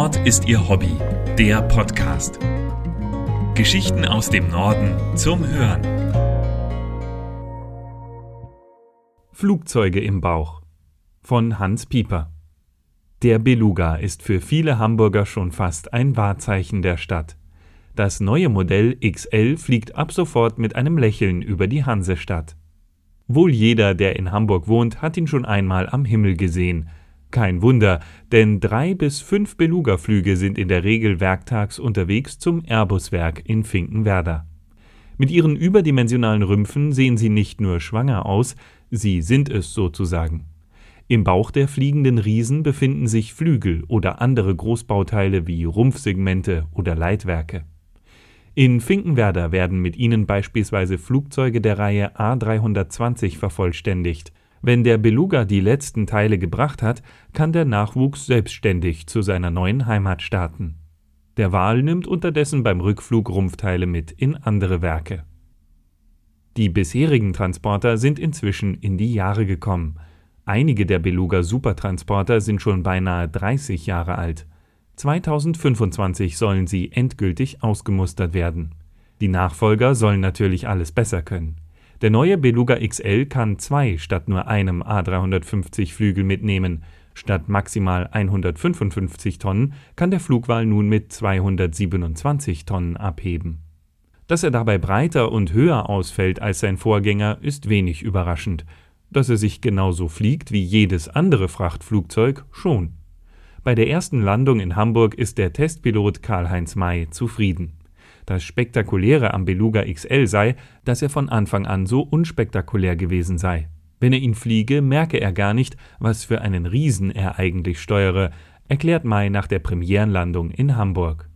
Nord ist ihr Hobby, der Podcast. Geschichten aus dem Norden zum Hören. Flugzeuge im Bauch von Hans Pieper. Der Beluga ist für viele Hamburger schon fast ein Wahrzeichen der Stadt. Das neue Modell XL fliegt ab sofort mit einem Lächeln über die Hansestadt. Wohl jeder, der in Hamburg wohnt, hat ihn schon einmal am Himmel gesehen. Kein Wunder, denn drei bis fünf Beluga-Flüge sind in der Regel werktags unterwegs zum Airbus-Werk in Finkenwerder. Mit ihren überdimensionalen Rümpfen sehen sie nicht nur schwanger aus, sie sind es sozusagen. Im Bauch der fliegenden Riesen befinden sich Flügel oder andere Großbauteile wie Rumpfsegmente oder Leitwerke. In Finkenwerder werden mit ihnen beispielsweise Flugzeuge der Reihe A320 vervollständigt. Wenn der Beluga die letzten Teile gebracht hat, kann der Nachwuchs selbstständig zu seiner neuen Heimat starten. Der Wal nimmt unterdessen beim Rückflug Rumpfteile mit in andere Werke. Die bisherigen Transporter sind inzwischen in die Jahre gekommen. Einige der Beluga Supertransporter sind schon beinahe 30 Jahre alt. 2025 sollen sie endgültig ausgemustert werden. Die Nachfolger sollen natürlich alles besser können. Der neue Beluga XL kann zwei statt nur einem A350 Flügel mitnehmen. Statt maximal 155 Tonnen kann der Flugwal nun mit 227 Tonnen abheben. Dass er dabei breiter und höher ausfällt als sein Vorgänger, ist wenig überraschend. Dass er sich genauso fliegt wie jedes andere Frachtflugzeug schon. Bei der ersten Landung in Hamburg ist der Testpilot Karl-Heinz May zufrieden. Das Spektakuläre am Beluga XL sei, dass er von Anfang an so unspektakulär gewesen sei. Wenn er ihn fliege, merke er gar nicht, was für einen Riesen er eigentlich steuere, erklärt May nach der Premierenlandung in Hamburg.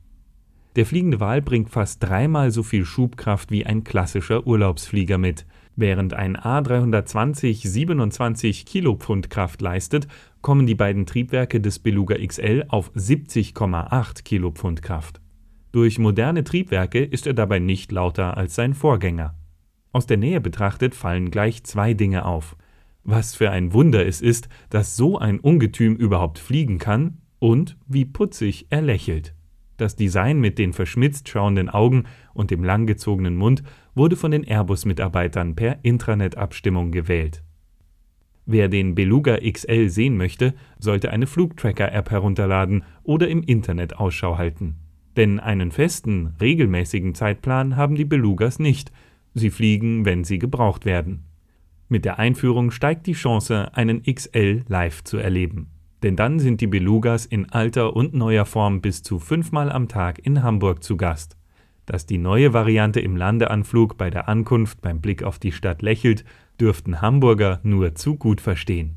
Der fliegende Wal bringt fast dreimal so viel Schubkraft wie ein klassischer Urlaubsflieger mit. Während ein A320 27 Kilopfund Kraft leistet, kommen die beiden Triebwerke des Beluga XL auf 70,8 Kilopfund Kraft. Durch moderne Triebwerke ist er dabei nicht lauter als sein Vorgänger. Aus der Nähe betrachtet fallen gleich zwei Dinge auf. Was für ein Wunder es ist, dass so ein Ungetüm überhaupt fliegen kann und wie putzig er lächelt. Das Design mit den verschmitzt schauenden Augen und dem langgezogenen Mund wurde von den Airbus-Mitarbeitern per Intranet-Abstimmung gewählt. Wer den Beluga XL sehen möchte, sollte eine Flugtracker-App herunterladen oder im Internet Ausschau halten. Denn einen festen, regelmäßigen Zeitplan haben die Belugas nicht, sie fliegen, wenn sie gebraucht werden. Mit der Einführung steigt die Chance, einen XL live zu erleben. Denn dann sind die Belugas in alter und neuer Form bis zu fünfmal am Tag in Hamburg zu Gast. Dass die neue Variante im Landeanflug bei der Ankunft beim Blick auf die Stadt lächelt, dürften Hamburger nur zu gut verstehen.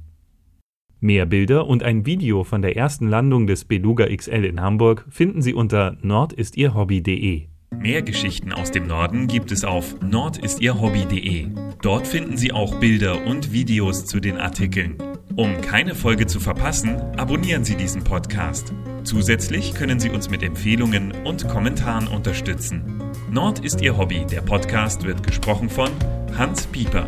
Mehr Bilder und ein Video von der ersten Landung des Beluga XL in Hamburg finden Sie unter nordistierhobby.de. Mehr Geschichten aus dem Norden gibt es auf nordistierhobby.de. Dort finden Sie auch Bilder und Videos zu den Artikeln. Um keine Folge zu verpassen, abonnieren Sie diesen Podcast. Zusätzlich können Sie uns mit Empfehlungen und Kommentaren unterstützen. Nord ist Ihr Hobby. Der Podcast wird gesprochen von Hans Pieper.